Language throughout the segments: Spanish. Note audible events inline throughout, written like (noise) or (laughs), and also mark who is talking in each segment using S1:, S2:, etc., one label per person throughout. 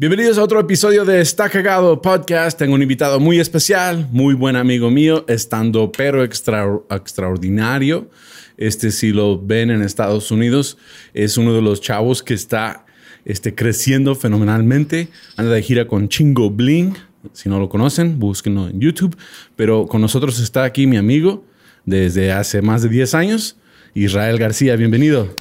S1: Bienvenidos a otro episodio de Está Cagado Podcast. Tengo un invitado muy especial, muy buen amigo mío, estando pero extra, extraordinario. Este, si lo ven en Estados Unidos, es uno de los chavos que está este, creciendo fenomenalmente. Anda de gira con Chingo Bling. Si no lo conocen, búsquenlo en YouTube. Pero con nosotros está aquí mi amigo desde hace más de 10 años, Israel García. Bienvenido.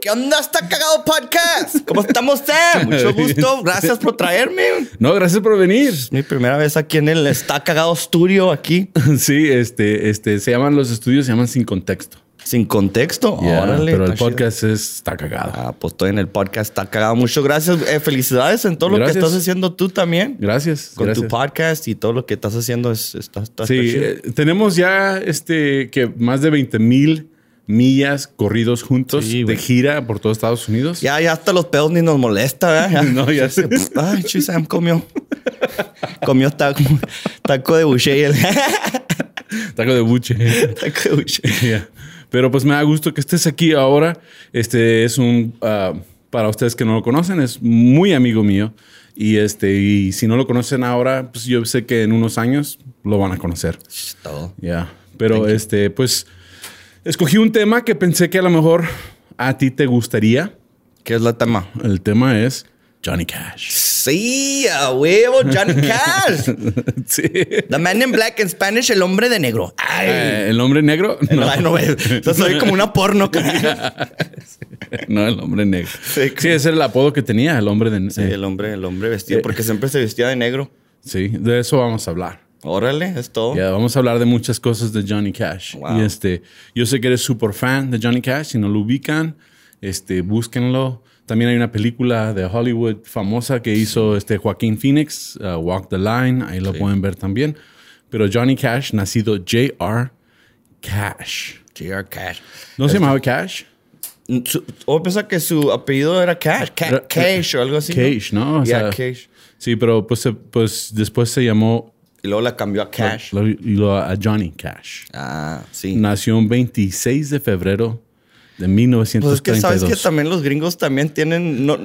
S2: ¿Qué onda? Está cagado podcast. ¿Cómo estamos, Sam? (laughs) Mucho gusto. Gracias por traerme.
S1: No, gracias por venir.
S2: Mi primera vez aquí en el Está cagado studio aquí. (laughs)
S1: Sí, este, este, se llaman los estudios, se llaman sin contexto.
S2: Sin contexto.
S1: Yeah,
S2: Órale.
S1: pero el
S2: chido.
S1: podcast es, está cagado.
S2: Ah, pues estoy en el podcast. Está cagado. Muchas gracias. Eh, felicidades en todo lo que estás haciendo tú también.
S1: Gracias.
S2: Con
S1: gracias.
S2: tu podcast y todo lo que estás haciendo es, está, está-
S1: Sí,
S2: está chido.
S1: eh, tenemos ya este que más de 20 mil millas corridos juntos
S2: Sí,
S1: de gira por todo Estados Unidos.
S2: Ya, ya hasta los pedos ni nos molesta, ¿verdad? Ya. (laughs)
S1: No, ya sé.
S2: Ay, chu, Sam comió. (laughs) Comió taco, (laughs) taco de buche.
S1: Taco de buche.
S2: taco de buche.
S1: Yeah. Pero pues me da gusto que estés aquí ahora. Este es un, ah, para ustedes que no lo conocen, es muy amigo mío. Y este, y si no lo conocen ahora, pues yo sé que en unos años lo van a conocer.
S2: Todo.
S1: Ya. Pero este, pues, escogí un tema que pensé que a lo mejor a ti te gustaría.
S2: ¿Qué es la tema?
S1: El tema es Johnny Cash.
S2: Sí, a huevo, Johnny (laughs) Cash.
S1: sí.
S2: The man in black in Spanish, el hombre de negro. Ay,
S1: Eh, el hombre negro. (laughs) No.
S2: Ay, no, soy como una porno. (laughs)
S1: No, el hombre negro.
S2: Sí,
S1: Sí, ese era el apodo que tenía, el hombre de
S2: Sí, el hombre, el hombre vestido,
S1: Eh.
S2: porque siempre se vestía de negro.
S1: Sí, de eso vamos a hablar.
S2: Órale, es todo.
S1: Ya, vamos a hablar de muchas cosas de Johnny Cash.
S2: Wow.
S1: Y este, yo sé que eres súper fan de Johnny Cash. Si no lo ubican, este, búsquenlo. También hay una película de Hollywood famosa que hizo este Joaquín Phoenix, uh, Walk the Line. Ahí lo pueden ver también. Pero Johnny Cash, nacido J.R. Cash.
S2: J.R. Cash.
S1: ¿No se llamaba Cash?
S2: Su- o pensaba que su apellido era Cash. Ca-
S1: Era-
S2: Cash o algo así.
S1: Cash, ¿no? O
S2: Ya,
S1: sea,
S2: Cash.
S1: Sí, pero pues, pues después se llamó
S2: Y luego la cambió a Cash.
S1: lo- y lo- a Johnny Cash.
S2: Ah, sí.
S1: Nació un 26 de febrero de
S2: Pues es
S1: 1932.
S2: que sabes que también los gringos también tienen no-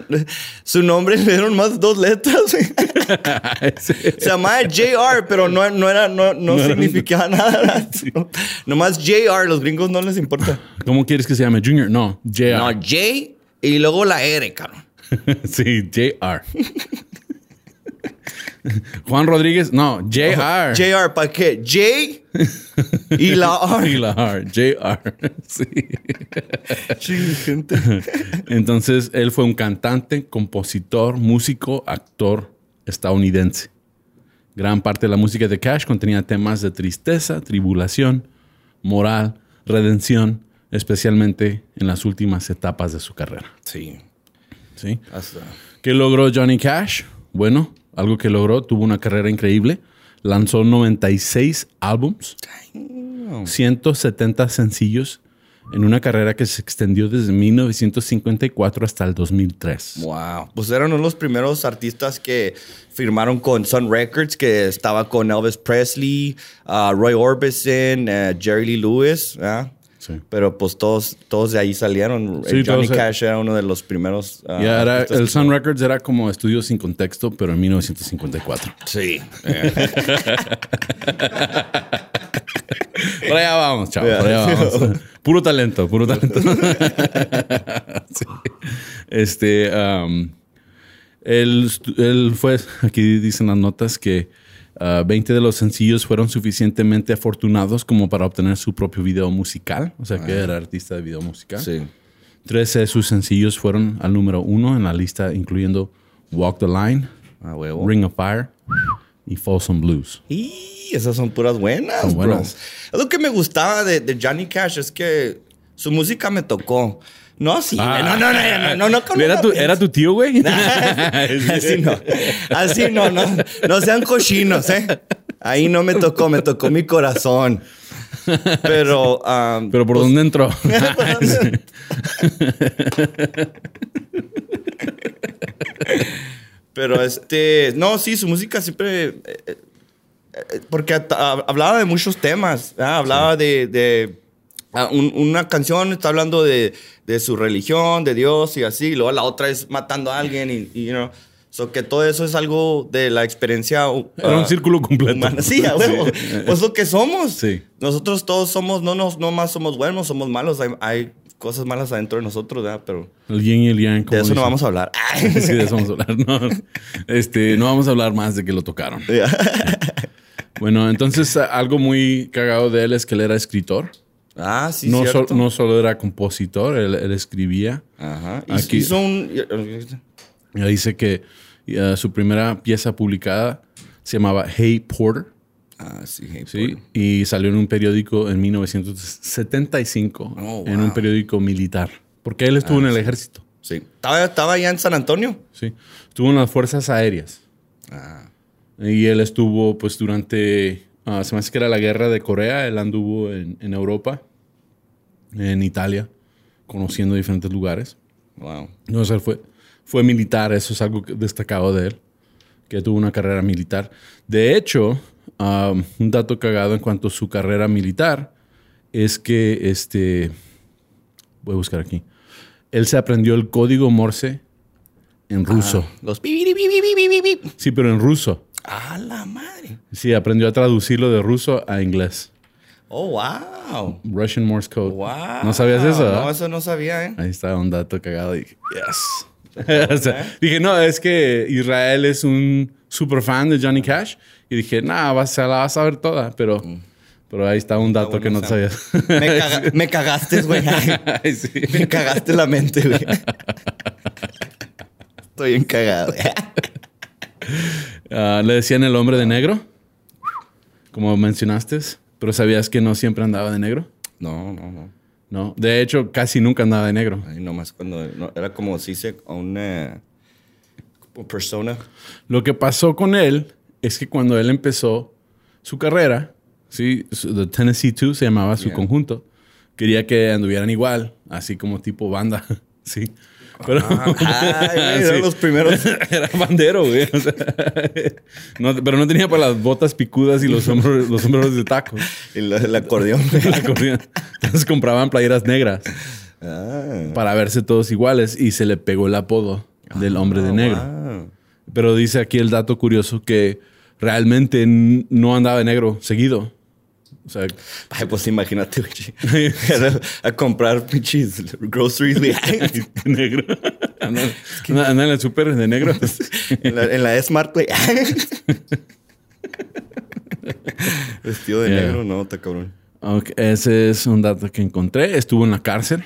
S2: su nombre (laughs) le dieron más dos letras. (laughs)
S1: Sí.
S2: Se llamaba JR, pero no, no era, no, no,
S1: No era-
S2: significaba nada. (laughs) No, nomás JR, los gringos no les importa.
S1: ¿Cómo quieres que se llame? Junior? No, JR.
S2: No, J y luego la R, cabrón.
S1: sí, JR. (laughs) Juan Rodríguez, no, JR.
S2: JR, ¿para qué? J y la (laughs) R.
S1: Y la R, JR. (laughs) Sí.
S2: Gente.
S1: Entonces, él fue un cantante, compositor, músico, actor estadounidense. Gran parte de la música de Cash contenía temas de tristeza, tribulación, moral, redención, especialmente en las últimas etapas de su carrera.
S2: Sí.
S1: ¿sí?
S2: hasta-
S1: ¿Qué logró Johnny Cash? Bueno, algo que logró, tuvo una carrera increíble. Lanzó 96 álbums, 170 sencillos en una carrera que se extendió desde 1954 hasta el 2003.
S2: Wow. Pues eran uno de los primeros artistas que firmaron con Sun Records, que estaba con Elvis Presley, uh, Roy Orbison, uh, Jerry Lee Lewis.
S1: Sí.
S2: Pero pues todos, todos de ahí salieron.
S1: Sí,
S2: Johnny
S1: eh.
S2: Cash era uno de los primeros. uh,
S1: Ya era, el
S2: que-
S1: Sun Records era como estudio sin contexto, pero en 1954.
S2: Sí. (laughs)
S1: Por allá vamos, chavo.
S2: Ya.
S1: Por allá vamos. Puro talento, puro talento. (laughs) Sí. Este, um, él, él fue, aquí dicen las notas que uh, 20 de los sencillos fueron suficientemente afortunados como para obtener su propio video musical. O sea que era artista de video musical.
S2: sí.
S1: 13 de sus sencillos fueron al número uno en la lista, incluyendo Walk the Line,
S2: A huevo.
S1: Ring of Fire y Folsom Blues.
S2: Y esas son puras buenas,
S1: Son
S2: bro.
S1: buenas.
S2: Es Lo que me gustaba de, de Johnny Cash es que su música me tocó. No así,
S1: Ah.
S2: no, no, no, no, no, no
S1: ¿Era tu, ¿Era tu tío, güey? (laughs)
S2: Así no. Así no, no. No sean cochinos, ¿eh? Ahí no me tocó, me tocó mi corazón. Pero, um,
S1: Pero ¿por dónde entró? (laughs)
S2: Pero este, no, sí, su música siempre, eh, eh, eh, porque hablaba de muchos temas, ¿verdad? hablaba de, de ah, un- una canción está hablando de, de su religión, de Dios y así, y luego la otra es matando a alguien y, y, you know, so que todo eso es algo de la experiencia. uh,
S1: Era un
S2: ah,
S1: círculo completo.
S2: humana. Sí, a huevo. Pues lo que somos.
S1: Sí.
S2: Nosotros todos somos, no, nos, no más somos buenos, somos malos. Hay, hay cosas malas adentro de nosotros, ¿verdad? Pero
S1: El yin y el yang.
S2: de eso no vamos a hablar. (laughs)
S1: Sí, de eso vamos a hablar. No, este, no vamos a hablar más de que lo tocaron. (laughs) Bueno, entonces algo muy cagado de él es que él era escritor.
S2: Ah, sí,
S1: no,
S2: cierto.
S1: no solo era compositor, él, él escribía.
S2: Ajá.
S1: Aquí-
S2: Hizo un...
S1: Dice que eh, su primera pieza publicada se llamaba Hey Porter.
S2: Ah, sí, hey,
S1: ¿sí? Y salió en un periódico en 1975,
S2: Oh,
S1: en un periódico militar. Porque él estuvo en el ejército.
S2: Sí. ¿Estaba, estaba allá en San Antonio?
S1: ¿sí? Estuvo en las fuerzas aéreas.
S2: Ah.
S1: Y él estuvo, pues, durante. Ah, se me hace que era la guerra de Corea. Él anduvo en, en Europa, en Italia, conociendo diferentes lugares.
S2: Wow.
S1: No sé, fue, fue militar. Eso es algo que- destacado de él, que tuvo una carrera militar. De hecho, ah, un dato cagado en cuanto a su carrera militar es que este. Voy a buscar aquí. Él se aprendió el código Morse en ruso.
S2: Los... pi, pi, pi, pi.
S1: Sí, pero en ruso.
S2: ¡A la madre!
S1: Sí, aprendió a traducirlo de ruso a inglés.
S2: ¡Oh, wow!
S1: Russian Morse Code.
S2: ¡Wow!
S1: ¿No sabías eso?
S2: No,
S1: verdad?
S2: eso no sabía, ¿eh?
S1: Ahí está un dato cagado. Dije, yes. (laughs) (laughs) O sea, dije, no, es que Israel es un super fan de Johnny Cash. Y dije, nah, vas, se la vas a ver toda. Pero, pero ahí está un dato
S2: bueno
S1: que no sabías.
S2: Me, (laughs) caga- me cagaste, güey.
S1: Sí.
S2: Me cagaste la mente, güey. Estoy bien
S1: Ah, le decían el hombre de negro, como mencionaste. Pero sabías que no siempre andaba de negro.
S2: No, no, no.
S1: No, de hecho, casi nunca andaba de negro.
S2: Ay, nomás cuando... no, era como si se... Una... Como persona.
S1: Lo que pasó con él es que cuando él empezó su carrera, ¿sí? The Tennessee Two se llamaba su
S2: Yeah.
S1: conjunto, quería que anduvieran igual, así como tipo banda, (laughs) ¿sí? Pero,
S2: Ay, (laughs) güey, eran (laughs) los primeros... (laughs)
S1: Era bandero, güey. o sea, no, pero no tenía para las botas picudas y los hombros, los hombros de taco.
S2: y la- el acordeón.
S1: La corrida. Entonces compraban playeras negras
S2: Ah.
S1: para verse todos iguales y se le pegó el apodo del hombre de
S2: Ah,
S1: negro.
S2: wow.
S1: Pero dice aquí el dato curioso que realmente no andaba de negro seguido. O sea,
S2: Ay, pues imagínate, güey. (laughs) (laughs) A comprar pinches groceries, güey. (laughs)
S1: negro. Anda, anda- anda en el súper de negro.
S2: en, la, en la Smart, güey. Vestido de
S1: Yeah.
S2: negro, no, está cabrón.
S1: Ese es un dato que encontré. Estuvo en la cárcel.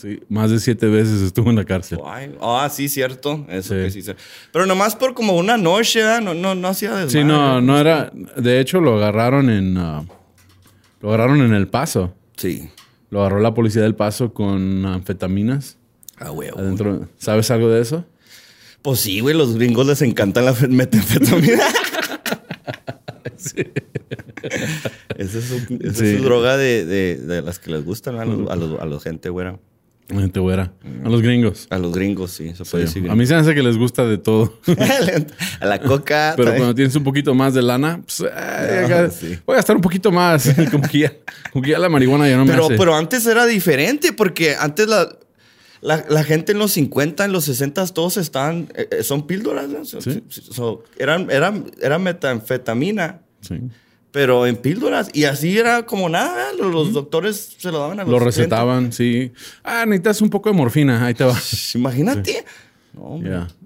S1: Sí, más de siete veces estuvo en la cárcel.
S2: Ah, sí, cierto. Eso
S1: Sí.
S2: que sí. Pero nomás por como una noche. No, no, no hacía desmadre.
S1: Sí, no, no era. De hecho, lo agarraron en. ah, lo agarraron en El Paso.
S2: Sí.
S1: Lo agarró la policía del Paso con anfetaminas
S2: Ah, güey.
S1: adentro. ¿Sabes algo de eso?
S2: Pues sí, güey, los gringos les encanta la (laughs) metanfetamina. (laughs) Esa es, esa
S1: Sí.
S2: es droga de, de, de las que les gustan a los, a los, a los gente güera.
S1: Gente güera. A los gringos.
S2: A los gringos, sí, se puede
S1: Sí.
S2: decir.
S1: A mí se hace que les gusta de todo. (laughs)
S2: a la coca.
S1: Pero
S2: también.
S1: cuando tienes un poquito más de lana, pues, eh,
S2: Ah, sí.
S1: voy a gastar un poquito más. (laughs) como, que ya, como que ya la marihuana ya no me hace.
S2: pero antes era diferente, porque antes la, la, la gente en los 50, en los 60, todos estaban, eh, eh, son píldoras, ¿no? So-
S1: Sí.
S2: so- eran, eran, era metanfetamina,
S1: Sí.
S2: Pero en píldoras. Y así era como nada, los, doctores se lo daban a los
S1: Lo
S2: 60.
S1: recetaban, sí. Ah, necesitas un poco de morfina. Ahí te va.
S2: Imagínate.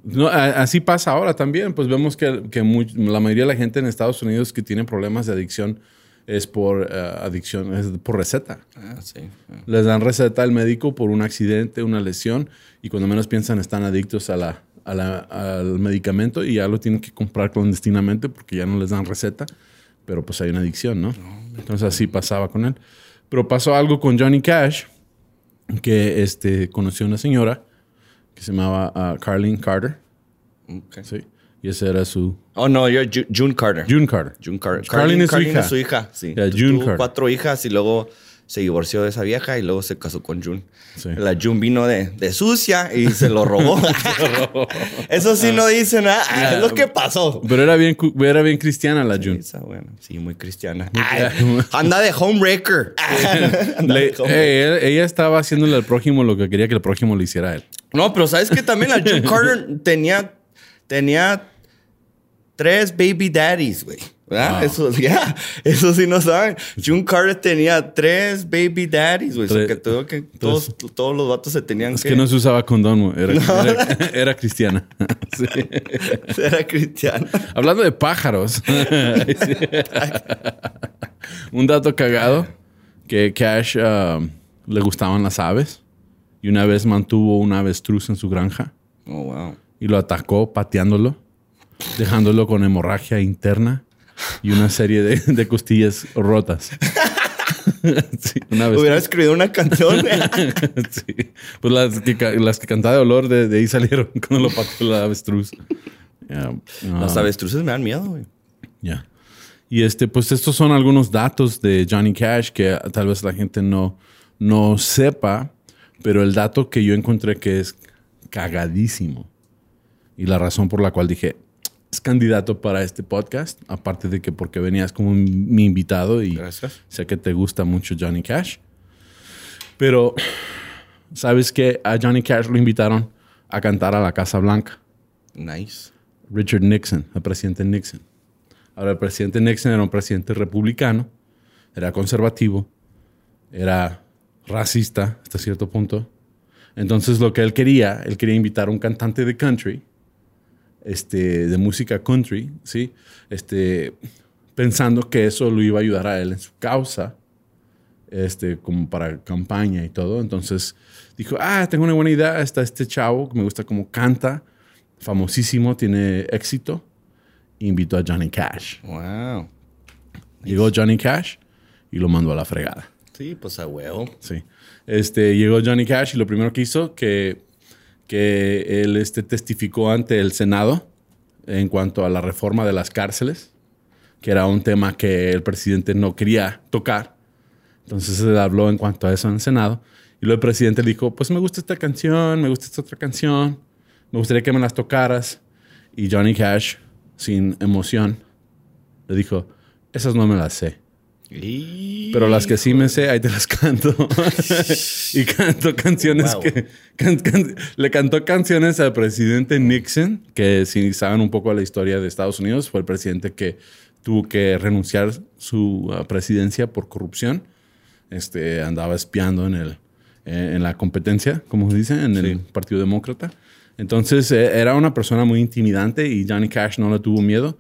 S1: No, a- así pasa ahora también. Pues vemos que, que muy- la mayoría de la gente en Estados Unidos que tiene problemas de adicción es por eh, adicción, es por receta.
S2: Ah, sí. ah.
S1: Les dan receta al médico por un accidente, una lesión, y cuando menos piensan están adictos a la, a la- al medicamento y ya lo tienen que comprar clandestinamente porque ya no les dan receta, pero pues hay una adicción, ¿no? Entonces así pasaba con él. Pero pasó algo con Johnny Cash, que este, conoció una señora que se llamaba ah, Carlene Carter,
S2: Ok.
S1: ¿sí? Y ese era su...
S2: Oh, no, yo, Ju- June Carter.
S1: June Carter.
S2: June Carter.
S1: Carlin es su hija.
S2: hija, sí.
S1: Yeah, June
S2: tuvo
S1: Carter.
S2: cuatro hijas y luego se divorció de esa vieja y luego se casó con June.
S1: Sí.
S2: La June vino de, de sucia y se lo robó. (laughs) Eso sí no dice nada.
S1: Yeah.
S2: Es lo que pasó.
S1: Pero era bien, era bien cristiana la June.
S2: Esa, bueno, sí, muy cristiana. Ay, (laughs) anda de homebreaker. (laughs) Anda
S1: Le-
S2: de homebreaker.
S1: eh, ella estaba haciéndole al prójimo lo que quería que el prójimo le hiciera a él.
S2: No, pero ¿sabes que También la June Carter tenía, tenía tres baby daddies, güey. ¿Verdad?
S1: Wow.
S2: Eso, (laughs) ya, eso sí no saben. June Carter tenía tres baby daddies, güey. O sea,
S1: Tres-
S2: que todos, todos los vatos se tenían
S1: Es
S2: que...
S1: que no se usaba condón, güey. era, (laughs) era, era cristiana. (laughs) Sí.
S2: Era cristiano.
S1: Hablando de pájaros. Un dato cagado que Cash um, le gustaban las aves y una vez mantuvo un avestruz en su granja
S2: Oh, wow.
S1: y lo atacó pateándolo, dejándolo con hemorragia interna y una serie de, de costillas rotas. (laughs) Sí, una vez.
S2: Hubiera escrito una canción. (laughs)
S1: Sí. Pues las que, las que cantaba de olor de, de ahí salieron (laughs) cuando lo pateó la avestruz. Ya, ah,
S2: Las avestruces me dan miedo, güey.
S1: ya. Y este, pues estos son algunos datos de Johnny Cash que tal vez la gente no, no sepa, pero el dato que yo encontré que es cagadísimo y la razón por la cual dije es candidato para este podcast, aparte de que porque venías como mi invitado y
S2: Gracias.
S1: sé que te gusta mucho Johnny Cash, pero sabes que a Johnny Cash lo invitaron a cantar a la Casa Blanca.
S2: Nice.
S1: Richard Nixon, el presidente Nixon. Ahora, el presidente Nixon era un presidente republicano, era conservativo, era racista hasta cierto punto. Entonces, lo que él quería, él quería invitar a un cantante de country, este, de música country, ¿sí? Este, pensando que eso lo iba a ayudar a él en su causa, este, como para campaña y todo. Entonces, dijo, ah, tengo una buena idea, está este chavo que me gusta cómo canta, famosísimo, tiene éxito. Invitó a Johnny Cash.
S2: Wow.
S1: Llegó Johnny Cash y lo mandó a la fregada.
S2: Sí, pues a huevo.
S1: Sí. Este, llegó Johnny Cash y lo primero que hizo que, que él este, testificó ante el Senado en cuanto a la reforma de las cárceles, que era un tema que el presidente no quería tocar. Entonces se habló en cuanto a eso en el Senado. Y luego el presidente dijo, pues me gusta esta canción, me gusta esta otra canción, me gustaría que me las tocaras. Y Johnny Cash, sin emoción, le dijo, esas no me las sé.
S2: Y...
S1: Pero las que sí me sé, ahí te las canto. (laughs) y canto canciones
S2: Wow.
S1: que... can- can- le cantó canciones al presidente Nixon, que si saben un poco la historia de Estados Unidos, fue el presidente que tuvo que renunciar su uh, presidencia por corrupción. Este, andaba espiando en, el, eh, en la competencia, como se dice, en el
S2: Sí.
S1: Partido Demócrata. Entonces, eh, era una persona muy intimidante y Johnny Cash no le tuvo miedo.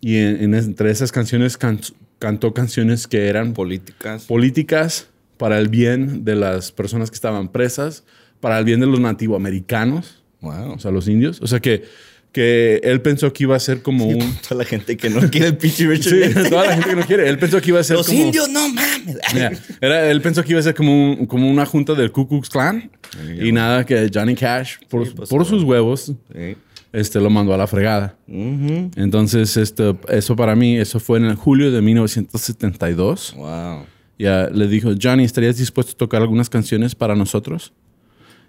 S1: Y en- en entre esas canciones can- cantó canciones que eran
S2: Políticas.
S1: políticas para el bien de las personas que estaban presas, para el bien de los nativoamericanos,
S2: Wow.
S1: o sea, los indios. O sea, que, que él pensó que iba a ser como un...
S2: Toda la gente que no quiere el pinche Richard
S1: Sí, toda la gente que no quiere. Él pensó que iba a ser
S2: Los
S1: como...
S2: indios, no mames.
S1: Mira, era, él pensó que iba a ser como, un- como una junta del Ku Klux Klan. Y nada, que Johnny Cash, por,
S2: Sí, pues,
S1: por sus huevos,
S2: Sí.
S1: Este, lo mandó a la fregada. Entonces, este, eso para mí, eso fue en el julio de 1972.
S2: Wow.
S1: Ya le dijo, Johnny, ¿estarías dispuesto a tocar algunas canciones para nosotros?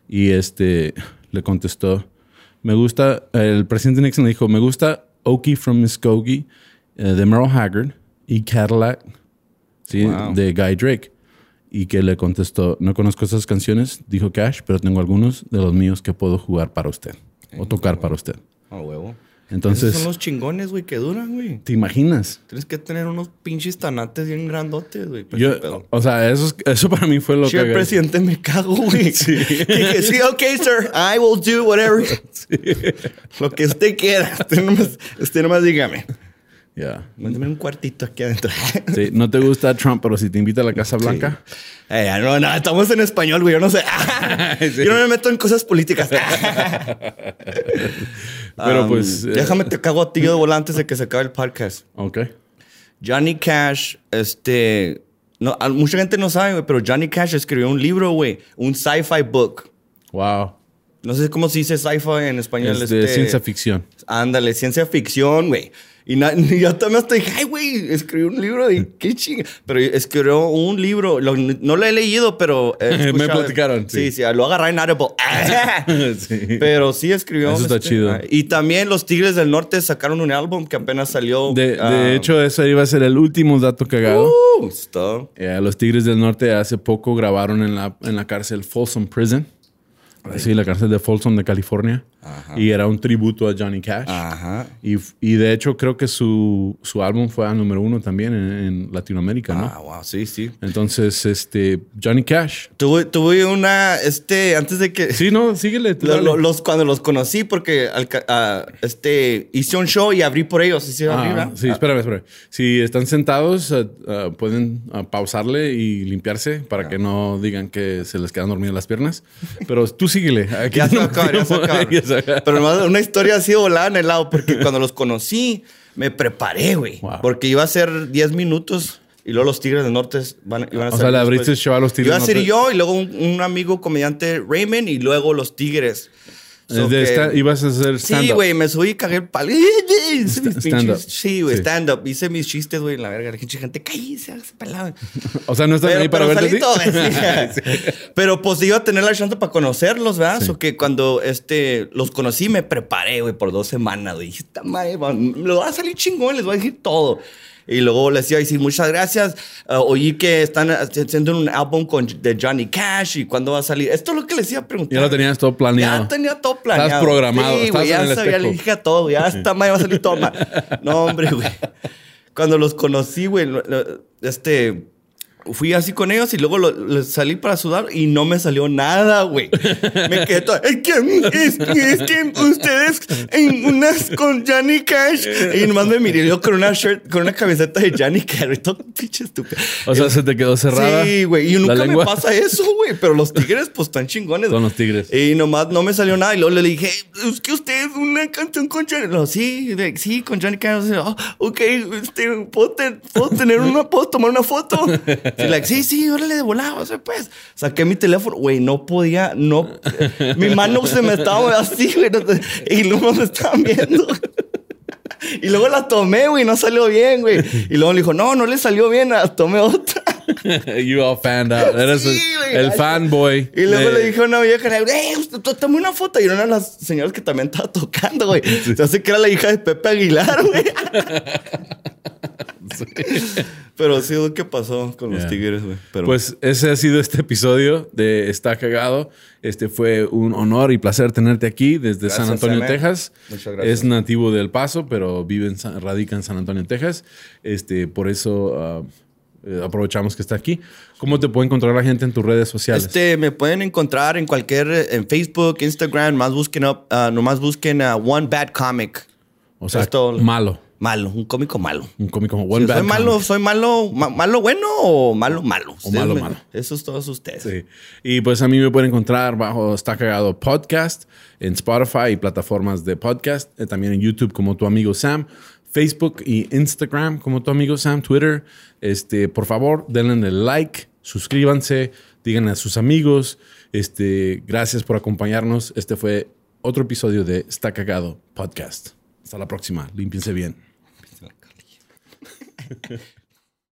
S1: Y este le contestó, me gusta, el presidente Nixon le dijo, me gusta Okie from Muskogee eh, de Merle Haggard y Cadillac ¿sí?
S2: Wow.
S1: de Guy Drake. Y que le contestó, no conozco esas canciones, dijo Cash, pero tengo algunos de los míos que puedo jugar para usted o tocar para usted.
S2: A huevo.
S1: Entonces,
S2: Esos son los chingones, güey, que duran, güey.
S1: ¿te imaginas?
S2: Tienes que tener unos pinches tanates bien grandotes, güey. pedo.
S1: o sea, eso, es- eso para mí fue lo
S2: Sí,
S1: que...
S2: el presidente me cago, güey. (laughs) Sí. (laughs) Dije, sí, ok, sir. I will do whatever. (laughs) Lo que usted quiera. Usted nomás, usted nomás dígame.
S1: Ya.
S2: Mándame un cuartito aquí adentro.
S1: Sí, no te gusta Trump, pero si te invita a la Casa Blanca,
S2: Eh, no, no, estamos en español, güey. Yo no sé. (laughs)
S1: Sí.
S2: Yo no me meto en cosas políticas. (laughs)
S1: pero
S2: Um,
S1: pues... eh,
S2: Déjame te cago a ti de volante antes de que se acabe el podcast.
S1: Ok.
S2: Johnny Cash, este. No, a- mucha gente no sabe, güey, pero Johnny Cash escribió un libro, güey. Un sci-fi book.
S1: Wow.
S2: No sé cómo se dice sci-fi en español.
S1: Es de
S2: este-
S1: ciencia ficción.
S2: Ándale, ciencia ficción, güey. Y, na- (laughs) y yo también hasta dije, ay, güey, escribió un libro de qué chinga. Pero escribió un libro, lo- no lo he leído, pero. he (laughs)
S1: Me platicaron, sí.
S2: Sí, sí, lo agarré en Audible. (laughs)
S1: Sí.
S2: Pero sí escribió.
S1: Eso está chido.
S2: Y también los Tigres del Norte sacaron un álbum que apenas salió.
S1: De, de
S2: ah,
S1: hecho, eso iba a ser el último dato cagado.
S2: uh, está.
S1: Eh, los Tigres del Norte hace poco grabaron en la, en la cárcel Folsom Prison. Sí, la cárcel de Folsom de California. Y era un tributo a Johnny Cash.
S2: Ajá.
S1: Y, y de hecho creo que su, su álbum fue a número uno también en, en Latinoamérica, ¿no?
S2: Ah, wow, sí, sí.
S1: Entonces, este, Johnny Cash.
S2: Tuve, tuve una, este, antes de que...
S1: Sí, no, síguele.
S2: Lo- lo- los, cuando los conocí, porque al ah, este, hice un show y abrí por ellos. ¿Sí,
S1: Ah,
S2: abrí, ¿verdad?
S1: sí, espérame, espérame. Si están sentados, eh, ah, pueden ah, pausarle y limpiarse para que no digan que se les quedan dormidas las piernas. Pero tú síguele. Aquí
S2: Ya se va a acabar, ya se va a acabar. Pero nomás una historia así volada en el lado, porque cuando los conocí, me preparé, güey.
S1: Wow.
S2: Porque iba a ser 10 minutos y luego los Tigres del Norte van, iban a
S1: O
S2: ser
S1: sea, le abriste el show a los Tigres
S2: Iba a ser
S1: Norte.
S2: yo y luego un, un amigo comediante Raymond y luego los Tigres. So
S1: de
S2: que-
S1: esta- ibas a hacer
S2: Sí,
S1: stand-up.
S2: güey, me subí y cagué el palo. (laughs) Hice mis
S1: Stand-up.
S2: Sí, güey,
S1: Sí.
S2: stand-up. Hice mis chistes, güey, en la verga. La gente, gente, cállese, hágase pelado. (laughs)
S1: O sea, no están ahí para verte (laughs)
S2: sí. Pero pues iba a tener la chance para conocerlos, ¿verdad?
S1: Sí.
S2: So que cuando este, los conocí me preparé, güey, por dos semanas, güey. Dije, madre, va- me va a salir chingón, les voy a decir todo. Y luego les iba a decir, muchas gracias. Ah, oí que están haciendo un álbum con, de Johnny Cash y cuándo va a salir. Esto es lo que les iba a preguntar.
S1: Ya lo tenías todo planeado.
S2: Ya tenía todo planeado.
S1: Estás programado,
S2: Sí, güey, ya sabía, le dije a todo. Ya esta madre va a salir todo mal. No, hombre, güey. Cuando los conocí, güey, este... Fui así con ellos y luego lo- salí para sudar y no me salió nada, güey. Me quedé todo... Es que, es, es que ustedes en unas con Johnny Cash... Y nomás me miré yo con una shirt, con una camiseta de Johnny Cash. güey, Todo pinche estúpido.
S1: O sea, se te quedó cerrada.
S2: Sí, güey. Y nunca me pasa eso, güey. Pero los tigres, pues, están chingones.
S1: Son los tigres.
S2: Y nomás no me salió nada. Y luego le dije, es que usted es una canción con Johnny. No, sí, de- sí, con Johnny Cash. Oh, ok, este, ¿puedo, ¿puedo tener una, ¿puedo tomar una foto? Y like, sí, sí, órale de volado, o sea, pues. Saqué mi teléfono, güey, no podía, no. Mi mano se me estaba así, güey. Y luego me estaban viendo. Y luego la tomé, güey, no salió bien, güey. Y luego le dijo, no, no le salió bien, la tomé otra. (laughs)
S1: you all fanned out. Eres
S2: Sí,
S1: el- fanboy.
S2: Y luego
S1: de-
S2: le dije a una vieja, eh, usted, tome una foto. Y era una de las señoras que también estaba tocando, güey. Se hace que era la hija de Pepe Aguilar, güey. (laughs) Pero sí, lo que pasó con los tigres, güey.
S1: Pues ese ha sido este episodio de Está Cagado. Este fue un honor y placer tenerte aquí desde
S2: Gracias,
S1: San Antonio. Texas.
S2: Muchas gracias.
S1: Es nativo del Paso, pero vive en San- radica en San Antonio, Texas. Este, por eso ah, eh, aprovechamos que está aquí. ¿Cómo te puede encontrar la gente en tus redes sociales?
S2: Este, me pueden encontrar en cualquier, en Facebook, Instagram, más busquen, up, ah, nomás busquen a One Bad Comic.
S1: o sea,
S2: es todo.
S1: malo.
S2: Malo, un cómico malo.
S1: Un cómico
S2: Si
S1: One Bad
S2: soy malo,
S1: Comic.
S2: soy malo, ma- malo bueno o malo malo.
S1: O malo,
S2: me-
S1: malo.
S2: Eso es todos ustedes.
S1: Sí. Y pues a mí me pueden encontrar bajo Está Cagado Podcast en Spotify y plataformas de podcast. eh, también en YouTube como tu amigo Sam. Facebook y Instagram como tu amigo Sam. Twitter. Este, por favor, denle el like, suscríbanse, díganle a sus amigos. Este, gracias por acompañarnos. Este fue otro episodio de Está Cagado Podcast. Hasta la próxima. Límpiense bien. (laughs)